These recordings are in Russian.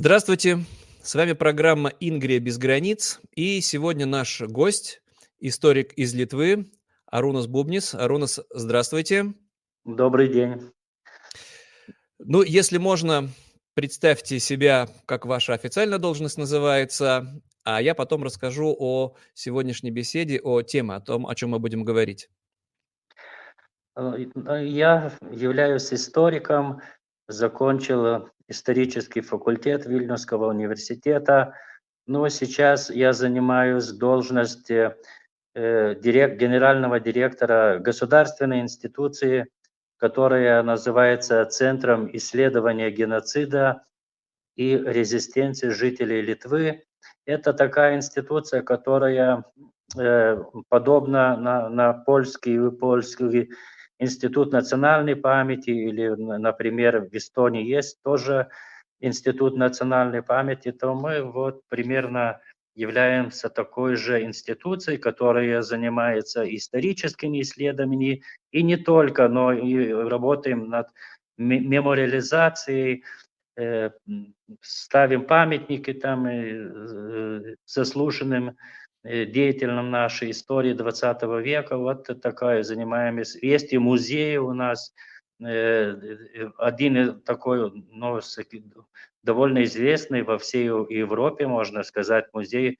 Здравствуйте, с вами программа «Ингрия без границ», и сегодня наш гость, историк из Литвы, Арунас Бубнис. Арунас, здравствуйте. Добрый день. Ну, если можно, представьте себя, как ваша официальная должность называется, а я потом расскажу о сегодняшней беседе, о теме, о том, о чем мы будем говорить. Э, я являюсь историком, закончил исторический факультет Вильнюсского университета, но сейчас я занимаюсь должностью э, директ, генерального директора государственной институции, которая называется Центром исследования геноцида и резистенции жителей Литвы. Это такая институция, которая э, подобна на, на польский, польский Институт национальной памяти или, например, в Эстонии есть тоже Институт национальной памяти, то мы вот примерно являемся такой же институцией, которая занимается историческими исследованиями, и не только, но и работаем над мемориализацией, э, ставим памятники там э, заслуженным Э, деятельном нашей истории 20 века. Вот такая занимаемся. Есть и музей у нас, э, один такой, ну, довольно известный во всей Европе, можно сказать, музей.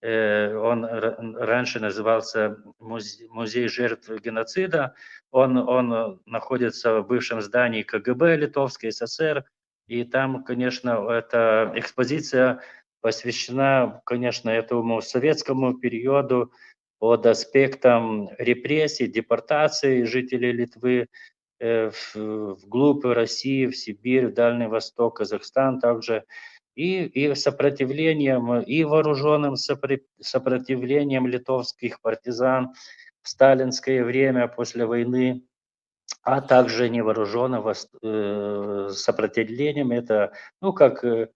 Э, он раньше назывался Музей жертв геноцида. Он, он находится в бывшем здании КГБ Литовской ССР. И там, конечно, эта экспозиция посвящена, конечно, этому советскому периоду под аспектом репрессий, депортации жителей Литвы э, вглубь России, в Сибирь, в Дальний Восток, Казахстан также, и, и сопротивлением, и вооруженным сопротивлением литовских партизан в сталинское время после войны, а также невооруженным э, сопротивлением. Это, ну, как э,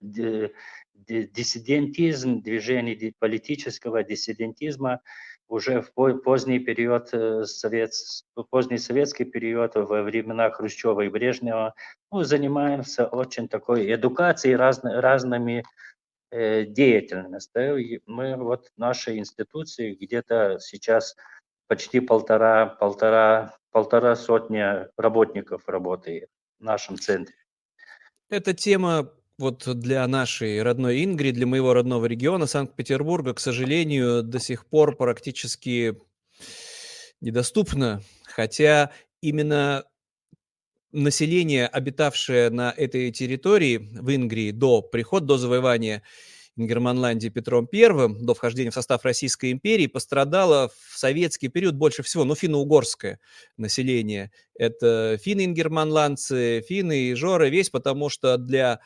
диссидентизм, движение политического диссидентизма уже в поздний период, э, совет, поздний советский период, во времена Хрущева и Брежнева, ну, занимаемся очень такой эдукацией, разно, разными э, деятельностью. Мы вот нашей институции где-то сейчас почти полтора, полтора, полтора сотня работников работает в нашем центре. Эта тема вот для нашей родной Ингри, для моего родного региона Санкт-Петербурга, к сожалению, до сих пор практически недоступна, хотя именно население, обитавшее на этой территории в Ингрии до прихода, до завоевания Ингерманландии Петром I, до вхождения в состав Российской империи, пострадало в советский период больше всего, ну, финно-угорское население. Это финны-ингерманландцы, финны и жоры, весь потому что для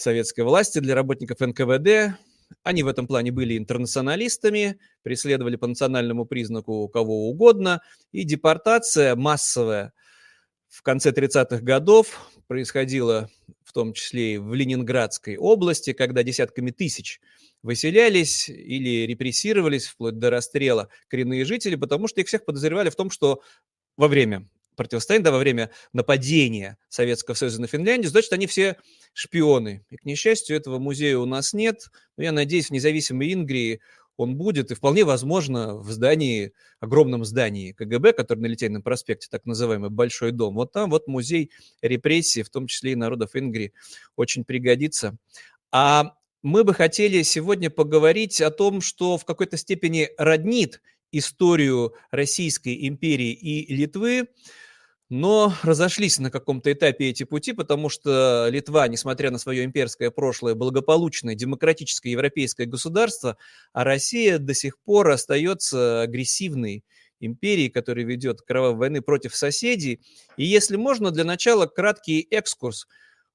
советской власти, для работников НКВД. Они в этом плане были интернационалистами, преследовали по национальному признаку кого угодно, и депортация массовая в конце 30-х годов происходила в том числе и в Ленинградской области, когда десятками тысяч выселялись или репрессировались вплоть до расстрела коренные жители, потому что их всех подозревали в том, что во время противостояние, да, во время нападения Советского Союза на Финляндию, значит, они все шпионы. И, к несчастью, этого музея у нас нет. Но я надеюсь, в независимой Ингрии он будет, и вполне возможно в здании, огромном здании КГБ, который на Литейном проспекте, так называемый Большой дом, вот там вот музей репрессий, в том числе и народов Ингрии, очень пригодится. А мы бы хотели сегодня поговорить о том, что в какой-то степени роднит историю Российской империи и Литвы, но разошлись на каком-то этапе эти пути, потому что Литва, несмотря на свое имперское прошлое, благополучное, демократическое европейское государство, а Россия до сих пор остается агрессивной империей, которая ведет кровавые войны против соседей. И если можно, для начала краткий экскурс.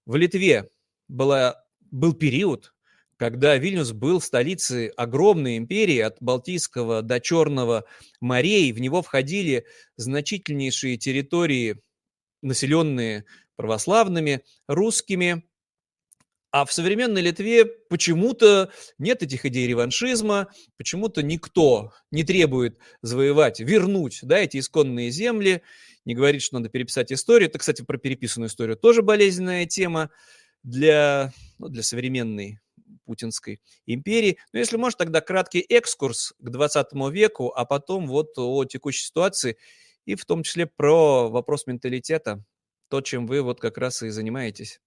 В Литве была, был период, когда Вильнюс был столицей огромной империи от Балтийского до Черного морей, в него входили значительнейшие территории, населенные православными, русскими, а в современной Литве почему-то нет этих идей реваншизма, почему-то никто не требует завоевать, вернуть да, эти исконные земли, не говорит, что надо переписать историю. Это, кстати, про переписанную историю тоже болезненная тема для ну, для современной путинской империи. Но если можно, тогда краткий экскурс к 20 веку, а потом вот о текущей ситуации и в том числе про вопрос менталитета, то, чем вы вот как раз и занимаетесь.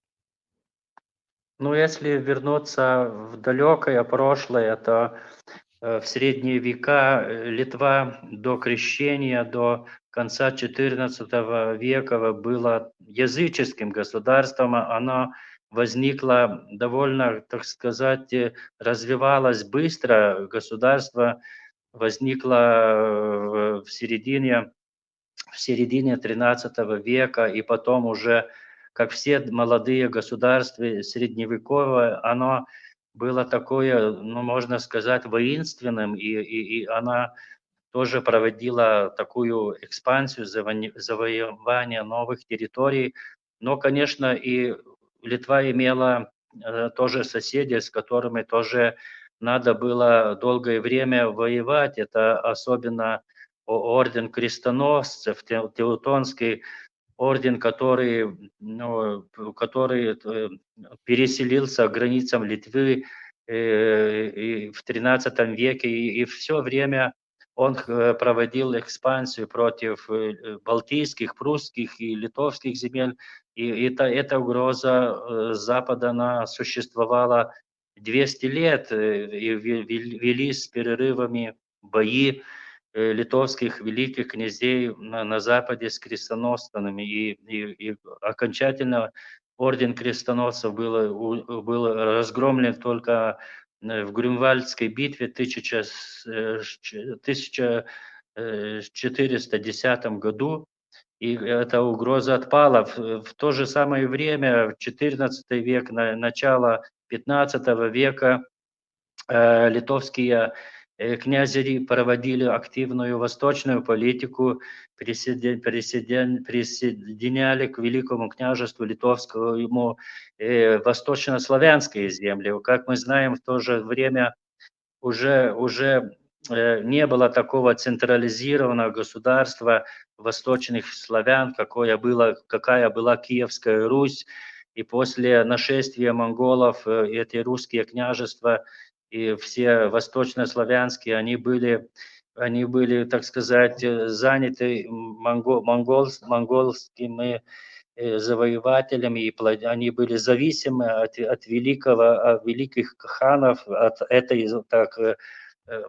Ну, если вернуться в далекое прошлое, то э, в средние века э, Литва до крещения, до конца XIV века была языческим государством. Оно возникло довольно, так сказать, э, развивалось быстро. Государство возникло в середине, в середине XIII века и потом уже как все молодые государства средневековые, оно было такое, ну, можно сказать, воинственным, и, и, и она тоже проводила такую экспансию, завоевание новых территорий. Но, конечно, и Литва имела э, тоже соседей, с которыми тоже надо было долгое время воевать. Это особенно орден крестоносцев, Теутонский орден, который, ну, который э, переселился к границам Литвы э, и в XIII веке, и, и все время он э, проводил экспансию против балтийских, прусских и литовских земель, и это, эта угроза Запада, она существовала 200 лет, и вели с перерывами бои, Э, литовских великих князей на, на Западе с крестоносцами. И, и, и окончательно орден крестоносцев был, был разгромлен только э, в Грюнвальдской битве 1410 э, году. И эта угроза отпала. В, в то же самое время, в XIV век, на, начало XV века, э, литовские Э, князья проводили активную восточную политику, присоединяли к Великому княжеству Литовскому ему э, восточнославянские земли. Как мы знаем, в то же время уже, уже э, не было такого централизированного государства восточных славян, какое было, какая была Киевская Русь. И после нашествия монголов эти русские княжества и все восточнославянские, они были, они были, так сказать, заняты монгол, монгол, монгольскими э, завоевателями, и они были зависимы от, от великого, от великих ханов, от этой, так, э,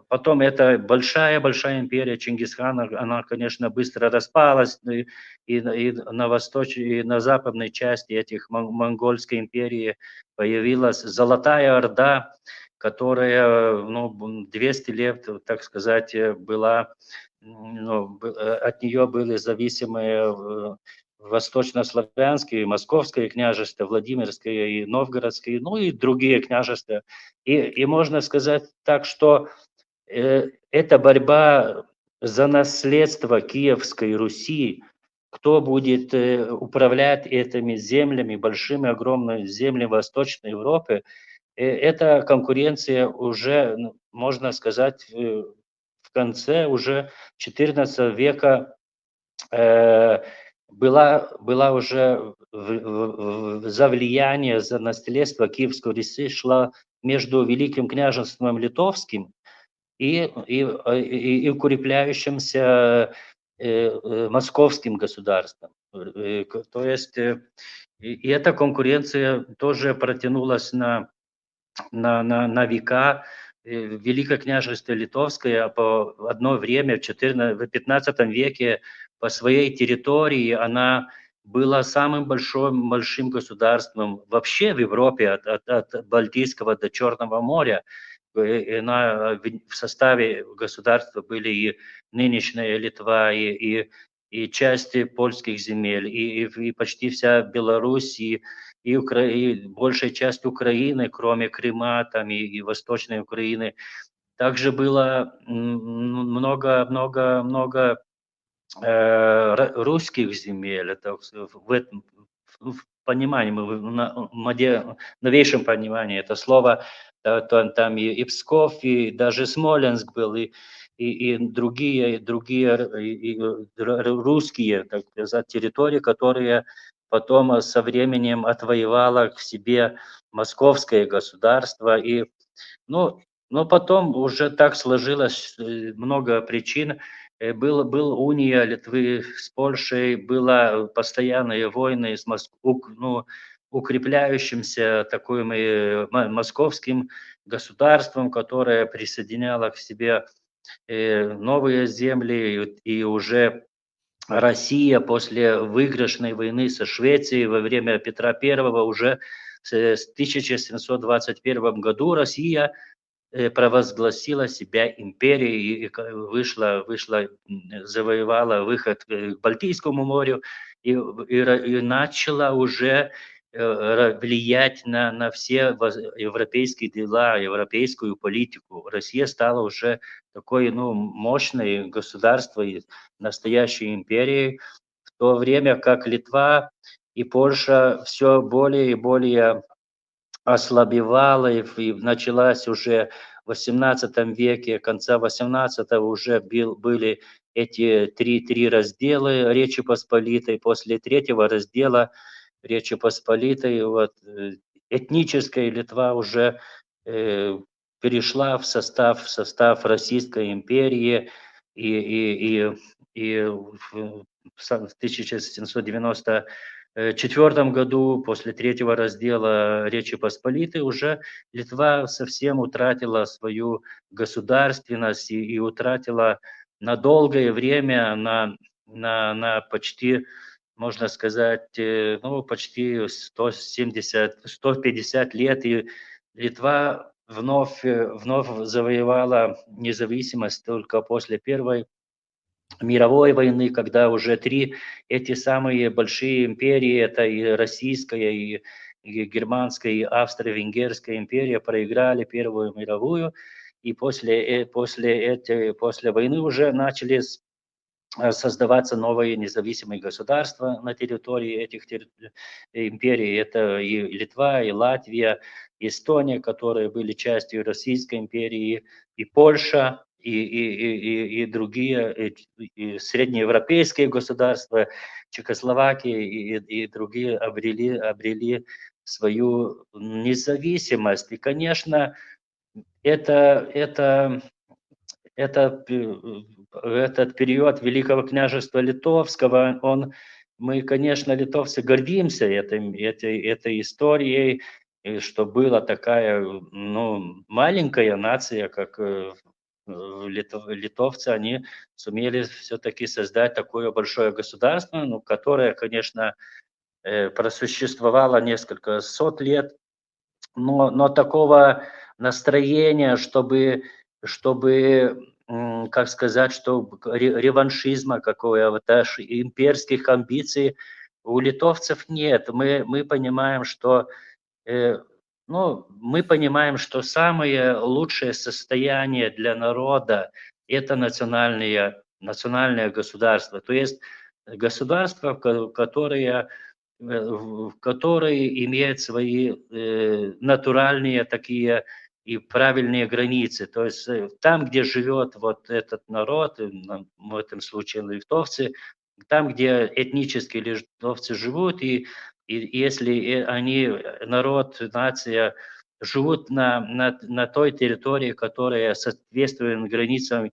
Потом эта большая-большая империя Чингисхана, она, конечно, быстро распалась, и, и, и на восточной, и на западной части этих монгольской империи появилась Золотая Орда, которая ну, 200 лет, так сказать, была, ну, от нее были зависимые э, восточнославянские, московское княжество, Владимирское и Новгородское, ну и другие княжества. И, и можно сказать так, что э, эта борьба за наследство Киевской Руси, кто будет э, управлять этими землями, большими, огромными землями Восточной Европы, эта конкуренция уже, ну, можно сказать, в конце уже XIV века э, была, была уже за влияние, за наследство Киевской Руси шла между Великим княжеством Литовским и, и, и, и укрепляющимся э, э, московским государством. То есть и эта конкуренция тоже протянулась на на, на, на века. Э, Великое княжество Литовское по одно время в, 14, в 15 веке по своей территории она была самым большим, большим государством вообще в Европе от, от, от Балтийского до Черного моря. И она, в составе государства были и нынешняя Литва, и, и, и части польских земель, и, и, и почти вся Беларусь, и, и, Укра... и большая часть Украины, кроме Крыма там, и, и Восточной Украины. Также было много, много, много э, русских земель. Это в этом в понимании, на новейшем понимании это слово, там, там и, и Псков, и даже Смоленск был, и, и, и другие, другие и, и русские так сказать, территории, которые потом со временем отвоевала к себе московское государство. И, ну, но потом уже так сложилось много причин. Был, был уния Литвы с Польшей, была постоянные войны с Моск... ну, укрепляющимся таким московским государством, которое присоединяло к себе э, новые земли, и уже Россия после выигрышной войны со Швецией во время Петра I уже в 1721 году Россия э, провозгласила себя империей и вышла, вышла завоевала выход к Балтийскому морю и, и, и начала уже Э, влиять на, на все европейские дела, европейскую политику. Россия стала уже такой ну, мощной государством, настоящей империей, в то время как Литва и Польша все более и более ослабевала, и, и началась уже в XVIII веке, конца XVIII уже был, были эти три, три раздела Речи Посполитой. После третьего раздела – Речи Посполитой, вот, э, этническая Литва уже э, перешла в состав, в состав Российской империи, и, и, и, и в 1794 году, после третьего раздела Речи Посполитой, уже Литва совсем утратила свою государственность и, и утратила на долгое время, на, на, на почти можно сказать, э, ну, почти 170, 150 лет, и Литва вновь, э, вновь завоевала независимость только после Первой мировой войны, когда уже три эти самые большие империи, это и Российская, и, и Германская, и Австро-Венгерская империя проиграли Первую мировую, и после, э, после, этой, после войны уже начали создаваться новые независимые государства на территории этих империй. Это и Литва, и Латвия, и Эстония, которые были частью Российской империи, и Польша, и, и, и, и другие и, и среднеевропейские государства, Чехословакия и, и другие обрели, обрели свою независимость. И, конечно, это, это, это этот период Великого княжества Литовского, он, мы, конечно, литовцы гордимся этой, этой, этой историей, что была такая ну, маленькая нация, как э, литов, литовцы, они сумели все-таки создать такое большое государство, ну, которое, конечно, э, просуществовало несколько сот лет, но, но такого настроения, чтобы, чтобы как сказать, что реваншизма какого-то, имперских амбиций у литовцев нет. Мы, мы понимаем, что э, ну, мы понимаем, что самое лучшее состояние для народа – это национальное, национальное государство. То есть государство, которое, э, которое имеет свои э, натуральные такие и правильные границы. То есть э, там, где живет вот этот народ, э, в этом случае литовцы, там, где этнические литовцы живут, и, и если они, народ, нация, живут на, на, на той территории, которая соответствует границам э,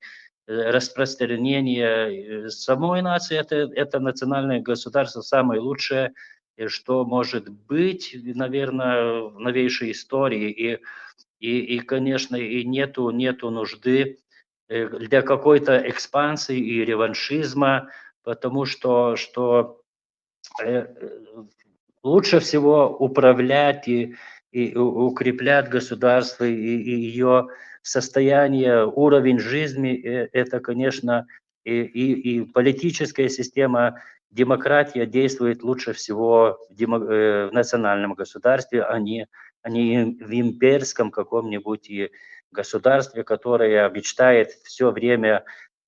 распространения самой нации, это, это национальное государство самое лучшее, что может быть, наверное, в новейшей истории. И и, и конечно, и нету, нету нужды э, для какой-то экспансии и реваншизма, потому что, что э, лучше всего управлять и, и укреплять государство и, и ее состояние, уровень жизни, э, это, конечно, и, и, и политическая система, демократия действует лучше всего в, демо, в национальном государстве, а не а не в имперском каком-нибудь государстве, которое мечтает все время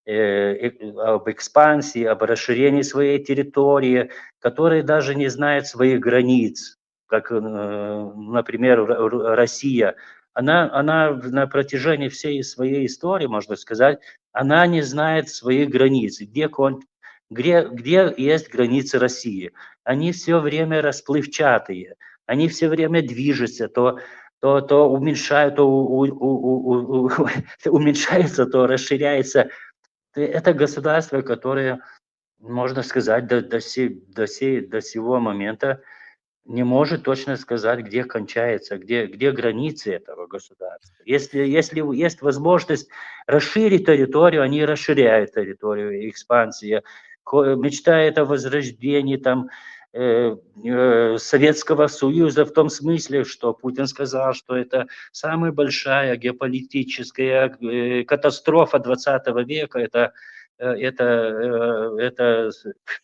э, об экспансии, об расширении своей территории, которое даже не знает своих границ, как, э, например, Россия. Она, она на протяжении всей своей истории, можно сказать, она не знает своих границ, где, где, где есть границы России. Они все время расплывчатые, они все время движутся, то, то, то уменьшают, то у, у, у, у, уменьшается, то расширяется. Это государство, которое, можно сказать, до, до, сей, до, сей, до сего момента не может точно сказать, где кончается, где, где границы этого государства. Если, если есть возможность расширить территорию, они расширяют территорию, экспансия. Мечтает о возрождении там, Советского Союза в том смысле, что Путин сказал, что это самая большая геополитическая э, катастрофа 20 века, это это, это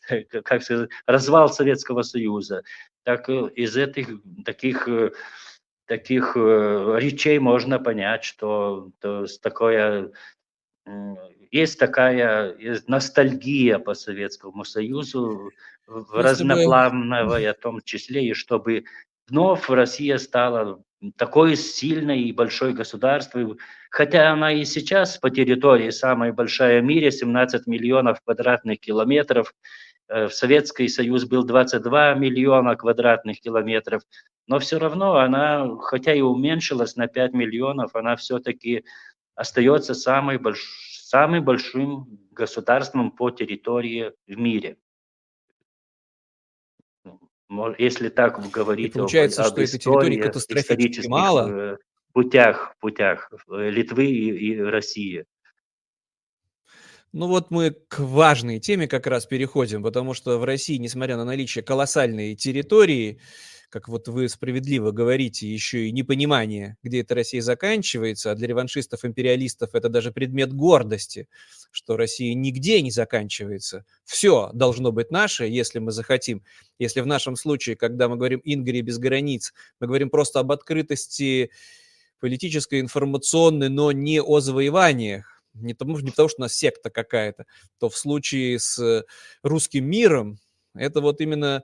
как сказать, развал Советского Союза. Так э, из этих таких э, таких э, речей можно понять, что то есть такое есть такая есть ностальгия по Советскому Союзу, в разноплановая в том числе, и чтобы вновь Россия стала такой сильной и большой государством, хотя она и сейчас по территории самая большая в мире, 17 миллионов квадратных километров, Э, в Советский Союз был 22 миллиона квадратных километров, но все равно она, хотя и уменьшилась на 5 миллионов, она все-таки остается самой больш... самым большим государством по территории в мире. Если так говорить и получается, об, об что этой территории катастрофически мало. Э, путях, путях э, Литвы и, и России. Ну вот мы к важной теме как раз переходим, потому что в России, несмотря на наличие колоссальной территории, как вот вы справедливо говорите, еще и непонимание, где эта Россия заканчивается, а для реваншистов-империалистов это даже предмет гордости, что Россия нигде не заканчивается. Все должно быть наше, если мы захотим. Если в нашем случае, когда мы говорим «Ингрия без границ», мы говорим просто об открытости политической, информационной, но не о завоеваниях, не потому, не потому что у нас секта какая-то, то в случае с русским миром это вот именно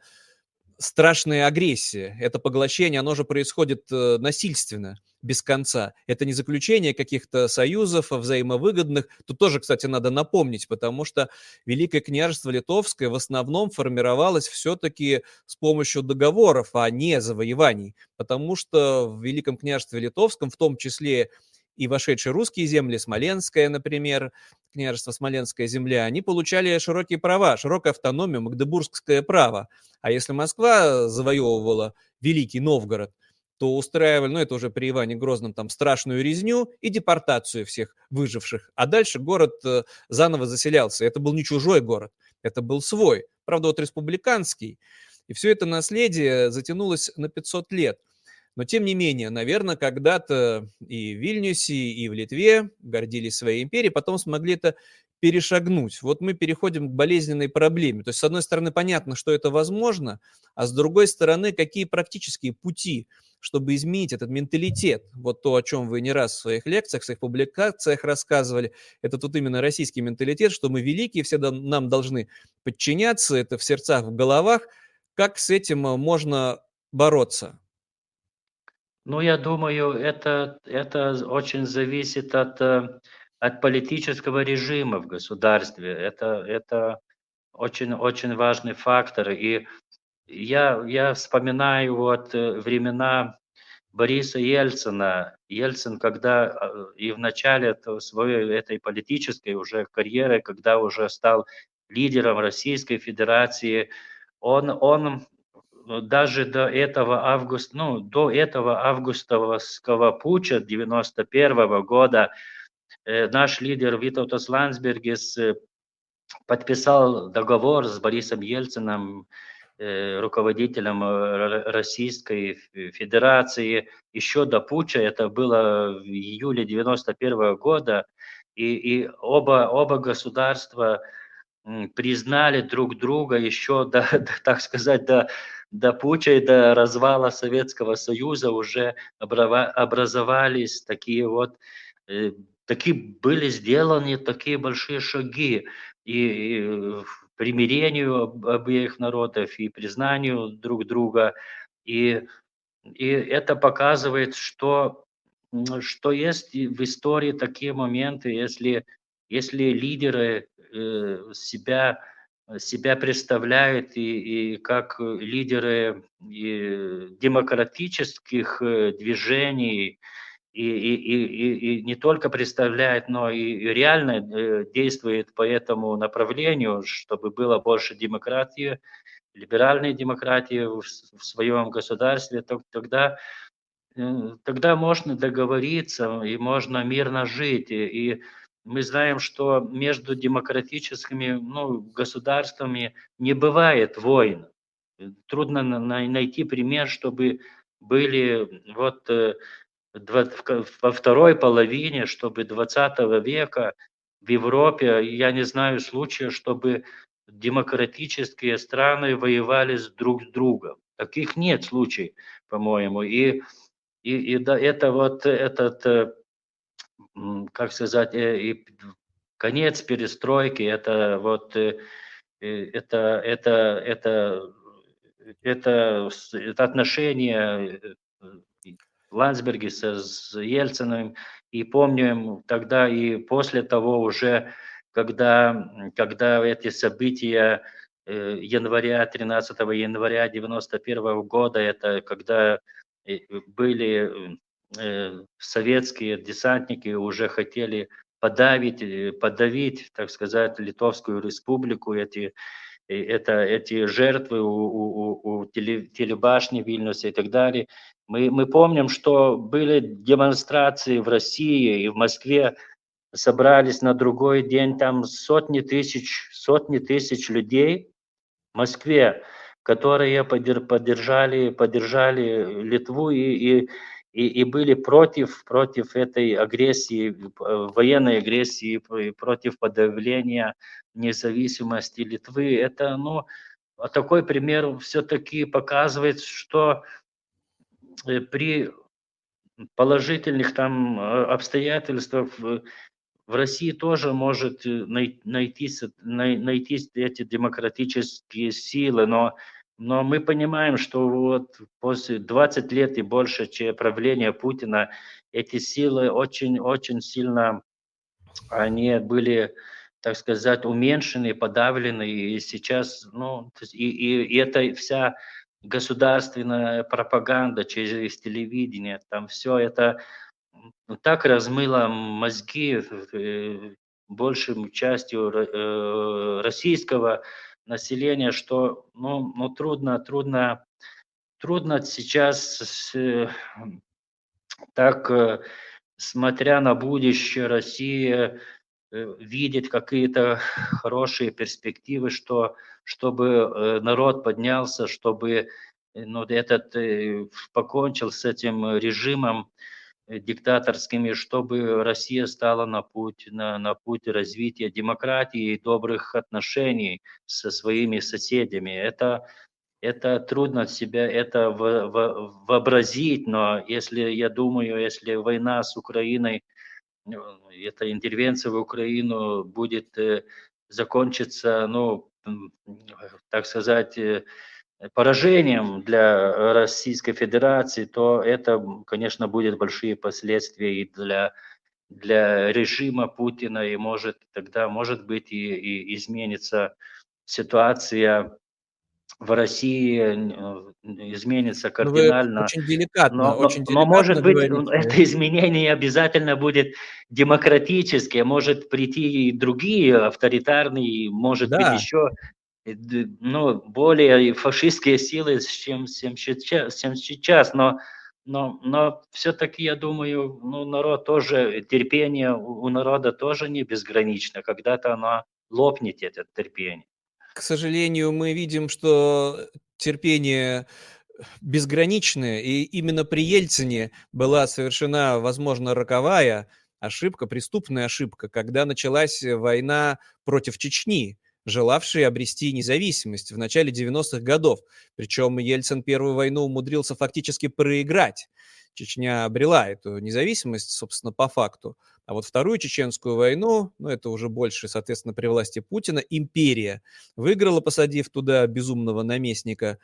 страшная агрессия, это поглощение, оно же происходит э, насильственно, без конца. Это не заключение каких-то союзов взаимовыгодных. Тут тоже, кстати, надо напомнить, потому что Великое княжество Литовское в основном формировалось все-таки с помощью договоров, а не завоеваний. Потому что в Великом княжестве Литовском, в том числе и вошедшие русские земли, Смоленская, например, княжество Смоленская земля, они получали широкие права, широкую автономию, магдебургское право. А если Москва завоевывала Великий Новгород, то устраивали, ну это уже при Иване Грозном, там страшную резню и депортацию всех выживших. А дальше город э, заново заселялся. Это был не чужой город, это был свой. Правда, вот республиканский. И все это наследие затянулось на 500 лет. Но тем не менее, наверное, когда-то и в Вильнюсе, и в Литве гордились своей империей, потом смогли это перешагнуть. Вот мы переходим к болезненной проблеме. То есть, с одной стороны, понятно, что это возможно, а с другой стороны, какие практические пути, чтобы изменить этот менталитет. Вот то, о чем вы не раз в своих лекциях, в своих публикациях рассказывали, это тут именно российский менталитет, что мы великие, все нам должны подчиняться, это в сердцах, в головах. Как с этим можно бороться? Ну, я думаю, это, это очень зависит от, э, от политического режима в государстве. Это, это очень, очень важный фактор. И я, я вспоминаю вот э, времена Бориса Ельцина. Ельцин, когда э, и в начале своей этой политической уже карьеры, когда уже стал лидером Российской Федерации, он, он даже до этого августа, ну, до этого августовского путча 91 года э, наш лидер Витаутас Ландсбергис э, подписал договор с Борисом Ельциным, э, руководителем Российской Федерации, еще до путча, это было в июле 91 года, и, и оба, оба государства признали друг друга еще, до, так сказать, до до путча и до развала Советского Союза уже образовались такие вот, э, такие были сделаны такие большие шаги и, и примирению обеих народов, и признанию друг друга. И, и это показывает, что, что есть в истории такие моменты, если, если лидеры себя себя представляют и, и как лидеры и демократических движений, и, и, и, и не только представляет, но и реально действует по этому направлению, чтобы было больше демократии, либеральной демократии в, в своем государстве, то, тогда, тогда можно договориться и можно мирно жить. И, и мы знаем, что между демократическими ну, государствами не бывает войн. Трудно найти пример, чтобы были вот э, во второй половине, чтобы 20 века в Европе, я не знаю случая, чтобы демократические страны воевали с друг с другом. Таких нет случаев, по-моему. И, и, и да, это вот этот, э, как сказать, э, и конец перестройки, это вот э, это, это, это, это, это отношение Ландсберги с Ельциным, и помним тогда и после того уже, когда, когда эти события э, января, 13 января 91 года, это когда э, были э, советские десантники уже хотели подавить, подавить, так сказать, Литовскую республику, эти, это, эти жертвы у, у, у телебашни Вильнюса и так далее. Мы, мы помним, что были демонстрации в России и в Москве, собрались на другой день там сотни тысяч, сотни тысяч людей в Москве, которые поддержали, поддержали Литву и, и, и, и были против, против этой агрессии, военной агрессии, против подавления независимости Литвы. Это, ну, такой пример все-таки показывает, что Э, при положительных там э, обстоятельствах в России тоже может э, найтись, найтись эти демократические силы, но, но мы понимаем, что вот после 20 лет и больше правления Путина эти силы очень-очень сильно они были, так сказать, уменьшены, подавлены, и сейчас, ну, и, и, и это вся государственная пропаганда через телевидение, там все это так размыло мозги э, большим частью э, российского населения, что ну, ну трудно, трудно, трудно сейчас так, смотря на будущее России, Э, видеть какие-то хорошие перспективы, что, чтобы э, народ поднялся, чтобы э, ну, этот покончил с этим режимом диктаторскими, чтобы Россия стала на путь, на, на путь развития демократии и добрых отношений со своими соседями. Это, это трудно себя это в, в, вообразить, но если, я думаю, если война с Украиной – эта интервенция в Украину будет э, закончиться, ну, так сказать, э, поражением для Российской Федерации, то это, конечно, будет большие последствия и для, для режима Путина, и может тогда, может быть, и, и изменится ситуация в России э, изменится ну, кардинально. Ну, очень деликатно, но, очень деликатно но может быть, говорите. это изменение не обязательно будет демократическое, может прийти и другие авторитарные, может да. быть еще ну, более фашистские силы, чем, чем, сейчас, чем сейчас, но но, но все-таки, я думаю, ну, народ тоже, терпение у народа тоже не безгранично. Когда-то оно лопнет, это терпение к сожалению, мы видим, что терпение безграничное, и именно при Ельцине была совершена, возможно, роковая ошибка, преступная ошибка, когда началась война против Чечни, желавшей обрести независимость в начале 90-х годов. Причем Ельцин первую войну умудрился фактически проиграть. Чечня обрела эту независимость, собственно, по факту. А вот вторую чеченскую войну, ну это уже больше, соответственно, при власти Путина, империя выиграла, посадив туда безумного наместника,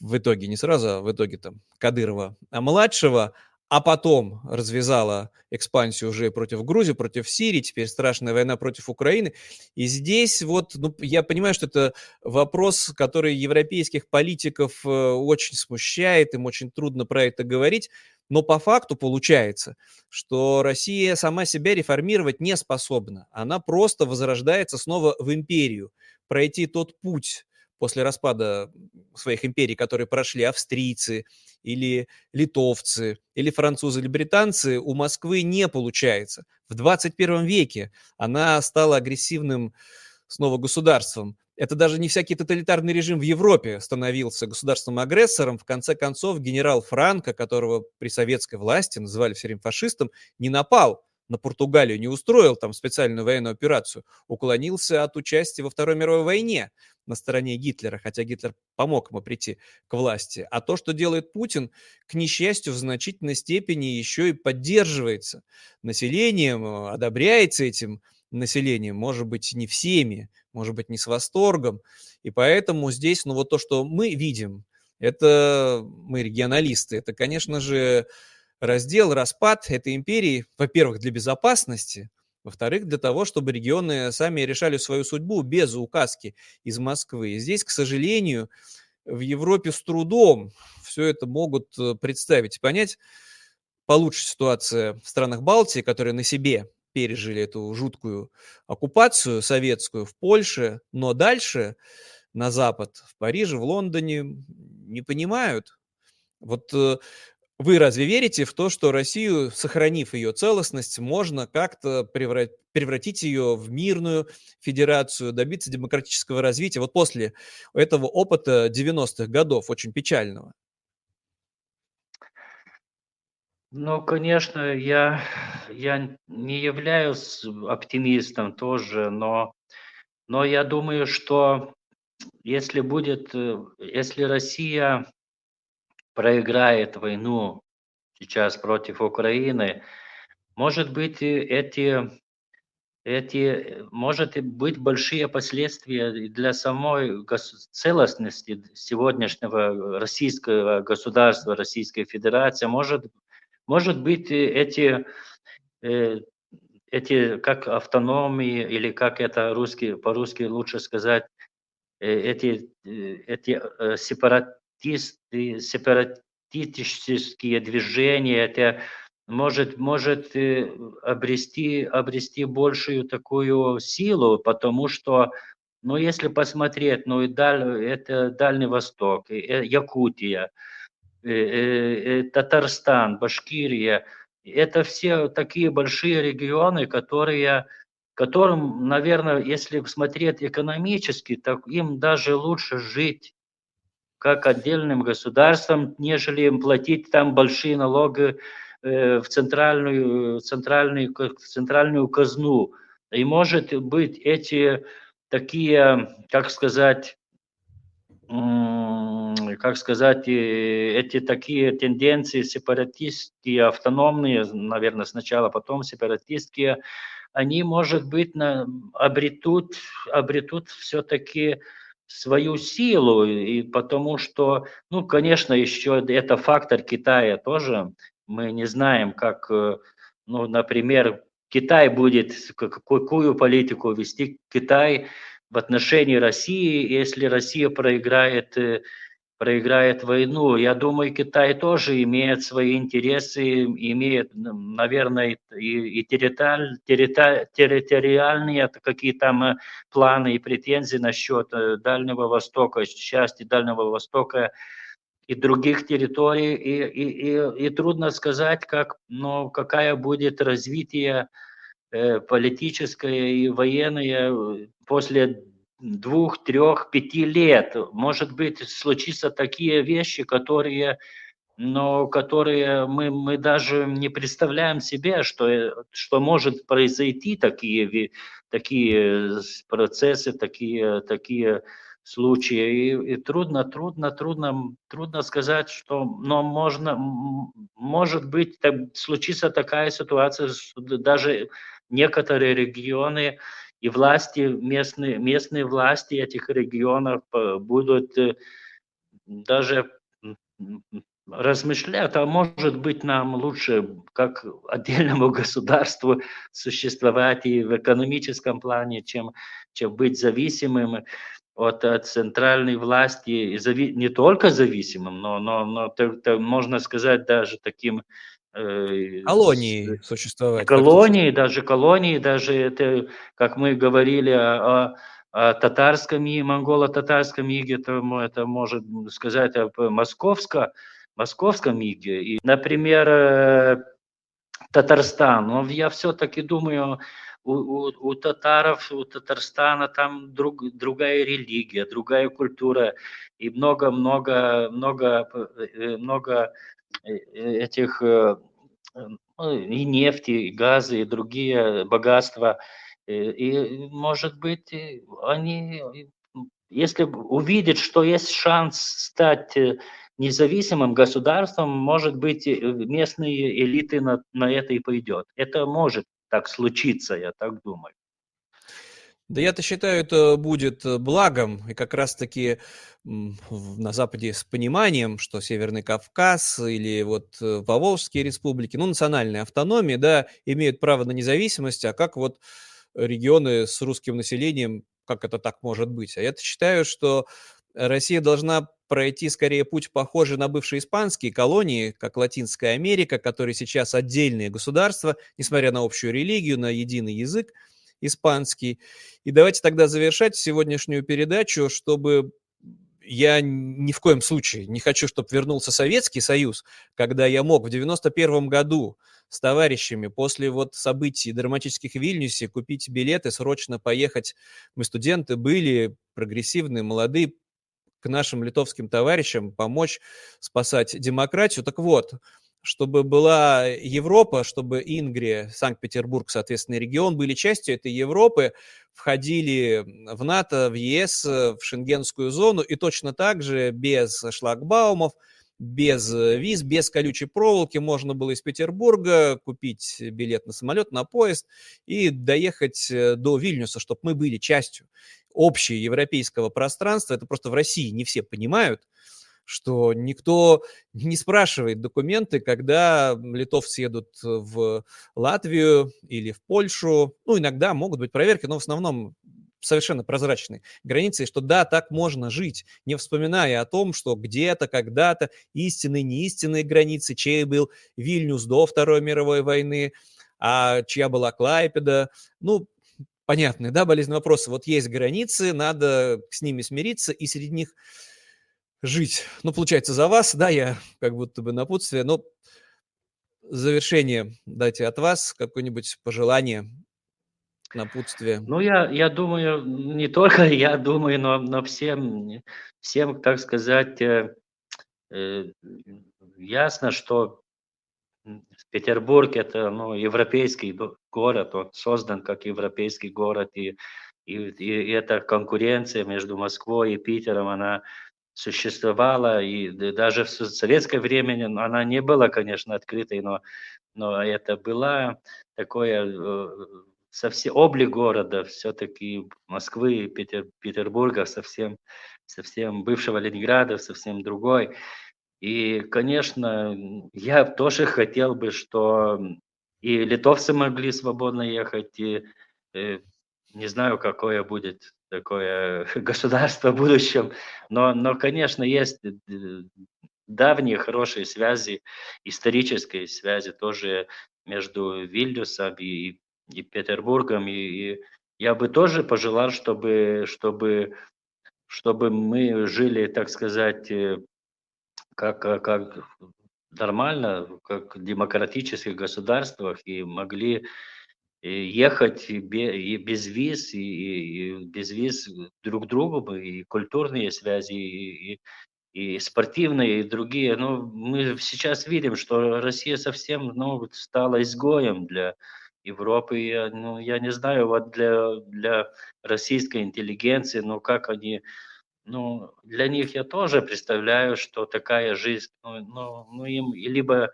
в итоге, не сразу, а в итоге там Кадырова, а младшего, а потом развязала экспансию уже против Грузии, против Сирии, теперь страшная война против Украины. И здесь вот, ну, я понимаю, что это вопрос, который европейских политиков э, очень смущает, им очень трудно про это говорить, но по факту получается, что Россия сама себя реформировать не способна. Она просто возрождается снова в империю. Пройти тот путь после распада своих империй, которые прошли австрийцы или литовцы, или французы, или британцы, у Москвы не получается. В 21 веке она стала агрессивным снова государством. Это даже не всякий тоталитарный режим в Европе становился государством-агрессором. В конце концов, генерал Франко, которого при советской власти называли все время фашистом, не напал на Португалию, не устроил там специальную военную операцию, уклонился от участия во Второй мировой войне на стороне Гитлера, хотя Гитлер помог ему прийти к власти. А то, что делает Путин, к несчастью, в значительной степени еще и поддерживается населением, э, одобряется этим населением, может быть, не всеми, может быть, не с восторгом. И поэтому здесь, ну вот то, что мы видим, это мы регионалисты, это, конечно же, раздел, распад этой империи, во-первых, для безопасности, во-вторых, для того, чтобы регионы сами решали свою судьбу без указки из Москвы. И здесь, к сожалению, в Европе с трудом все это могут э, представить понять. Получше ситуация в странах Балтии, которые на себе пережили эту жуткую оккупацию советскую в Польше, но дальше на Запад, в Париже, в Лондоне не понимают. Вот э, вы разве верите в то, что Россию, сохранив ее целостность, можно как-то превратить ее в мирную федерацию, добиться демократического развития? Вот после этого опыта 90-х годов, очень печального. Ну, конечно, я, я не являюсь оптимистом тоже, но, но я думаю, что если будет, э, если Россия проиграет войну сейчас против Украины, может быть, эти, эти, может быть большие последствия для самой целостности сегодняшнего российского государства, Российской Федерации, может может быть, э, эти, э, эти как автономии, или как это русский, по-русски лучше сказать, э, эти, эти сепаратисты, сепаратистические движения, это может, может обрести, обрести большую такую силу, потому что, ну, если посмотреть, ну, и даль, это Дальний Восток, Якутия, Э, э, э, Татарстан, Башкирия. Это все такие большие регионы, которые, которым, наверное, если смотреть экономически, так им даже лучше жить как отдельным государством, нежели им платить там большие налоги в центральную, центральную, центральную казну. И может быть эти такие, как сказать, как сказать, эти такие тенденции сепаратистские, автономные, наверное, сначала, потом сепаратистские, они, может быть, на, обретут, обретут все-таки свою силу, и потому что, ну, конечно, еще это фактор Китая тоже, мы не знаем, как, э, ну, например, Китай будет, какую политику вести Китай в отношении России, если Россия проиграет э, проиграет войну. Я думаю, Китай тоже имеет свои интересы, имеет, наверное, и, и территори, территори, территориальные какие там э, планы и претензии насчет э, Дальнего Востока, части Дальнего Востока и других территорий. И, и, и, и трудно сказать, как, но какая будет развитие э, политическое и военное после двух, трех, пяти лет. Может быть, случится такие вещи, которые, но которые мы, мы даже не представляем себе, что, что может произойти такие, такие процессы, такие, такие случаи. И, и трудно, трудно, трудно, трудно сказать, что, но можно, может быть, так, случится такая ситуация, даже некоторые регионы и власти, местные, местные власти этих регионов э, будут э, даже размышляют, а может быть нам лучше как отдельному государству существовать и в экономическом плане, чем, чем быть зависимым от, от центральной власти, и зави, не только зависимым, но, но, но то, то, можно сказать даже таким... Э, колонии с, существовать. Колонии, даже колонии, даже это, как мы говорили о, о о татарском и монголо-татарском иге, это, это может сказать о московско, московском иге. И, например, э, Татарстан, но я все-таки думаю, у, у, у татаров, у Татарстана там друг, другая религия, другая культура и много-много много, много, э, этих э, и нефти, и газы, и другие богатства – Э, и, может быть, они, если увидят, что есть шанс стать э, независимым государством, может быть, местные элиты на, на это и пойдет. Это может так случиться, я так думаю. Да я-то считаю, это будет благом, и как раз-таки на Западе с пониманием, что Северный Кавказ или вот э, Поволжские республики, ну, национальная автономия, да, имеют право на независимость, а как вот регионы с русским населением, как это так может быть? А я считаю, что Россия должна пройти скорее путь похожий на бывшие испанские колонии, как Латинская Америка, которые сейчас отдельные государства, несмотря на общую религию, на единый язык испанский. И давайте тогда завершать сегодняшнюю передачу, чтобы я ни в коем случае не хочу, чтобы вернулся Советский Союз, когда я мог в 91 году с товарищами после вот событий драматических в Вильнюсе купить билеты, срочно поехать. Мы студенты были, прогрессивные, молодые, к нашим литовским товарищам помочь спасать демократию. Так вот, чтобы была Европа, чтобы Ингрия, Санкт-Петербург, соответственно, регион были частью этой Европы, входили в НАТО, в ЕС, в шенгенскую зону, и точно так же без шлагбаумов, без э, виз, без колючей проволоки можно было из Петербурга купить билет на самолет, на поезд и доехать э, до Вильнюса, чтобы мы были частью общего европейского пространства. Это просто в России не все понимают, что никто не спрашивает документы, когда литовцы едут в Латвию или в Польшу. Ну, иногда могут быть проверки, но в основном совершенно прозрачной границы, что да, так можно жить, не вспоминая о том, что где-то, когда-то истинные, неистинные границы, чей был Вильнюс до Второй мировой войны, а чья была Клайпеда. Ну, понятные, да, болезненные вопросы. Вот есть границы, надо с ними смириться и среди них жить. Ну, получается, за вас, да, я как будто бы напутствие, но завершение дайте от вас какое-нибудь пожелание напутствие? Ну, я, я думаю, не только я думаю, но, но всем, всем, так сказать, э, э, ясно, что Петербург это ну, европейский город, он создан как европейский город, и, и, и эта конкуренция между Москвой и Питером, она существовала, и даже в советское время она не была, конечно, открытой, но, но это была такое э, совсем облик города все-таки Москвы, Петер, Петербурга совсем, совсем бывшего Ленинграда, совсем другой. И, конечно, я тоже хотел бы, что и литовцы могли свободно ехать, и, и э, не знаю, какое будет такое государство в будущем, но, но конечно, есть э, давние хорошие связи, исторические связи тоже между Вильнюсом и и Петербургом, и, и я бы тоже пожелал, чтобы, чтобы, чтобы мы жили, так сказать, э, как, как нормально, как в демократических государствах, и могли э, ехать без виз, и без виз друг к другу, и культурные связи, и, и спортивные, и другие. Но мы сейчас видим, что Россия совсем ну, стала изгоем для, Европы, я, ну, я не знаю, вот для, для российской интеллигенции, ну, как они, ну, для них я тоже представляю, что такая жизнь, ну, ну, ну им либо,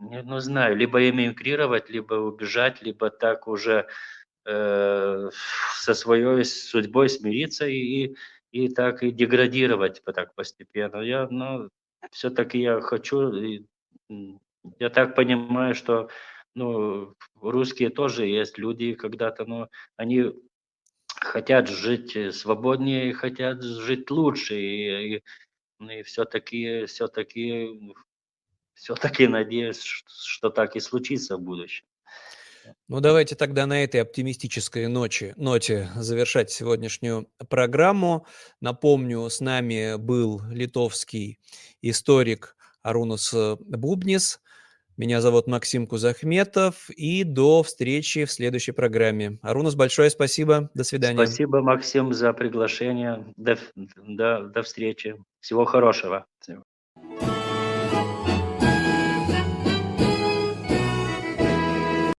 ну, знаю, либо эмигрировать, либо убежать, либо так уже э, со своей судьбой смириться и, и так и деградировать так постепенно. Я, ну, все-таки я хочу, я так понимаю, что ну, русские тоже есть люди когда-то, но они хотят жить свободнее, хотят жить лучше, и, и, и все-таки, все-таки, все-таки надеюсь, что так и случится в будущем. Ну, давайте тогда на этой оптимистической ночи, ноте завершать сегодняшнюю программу. Напомню, с нами был литовский историк Арунус Бубнис. Меня зовут Максим Кузахметов. И до встречи в следующей программе. Арунус, большое спасибо. До свидания. Спасибо, Максим, за приглашение. До, до, до встречи. Всего хорошего. Всего.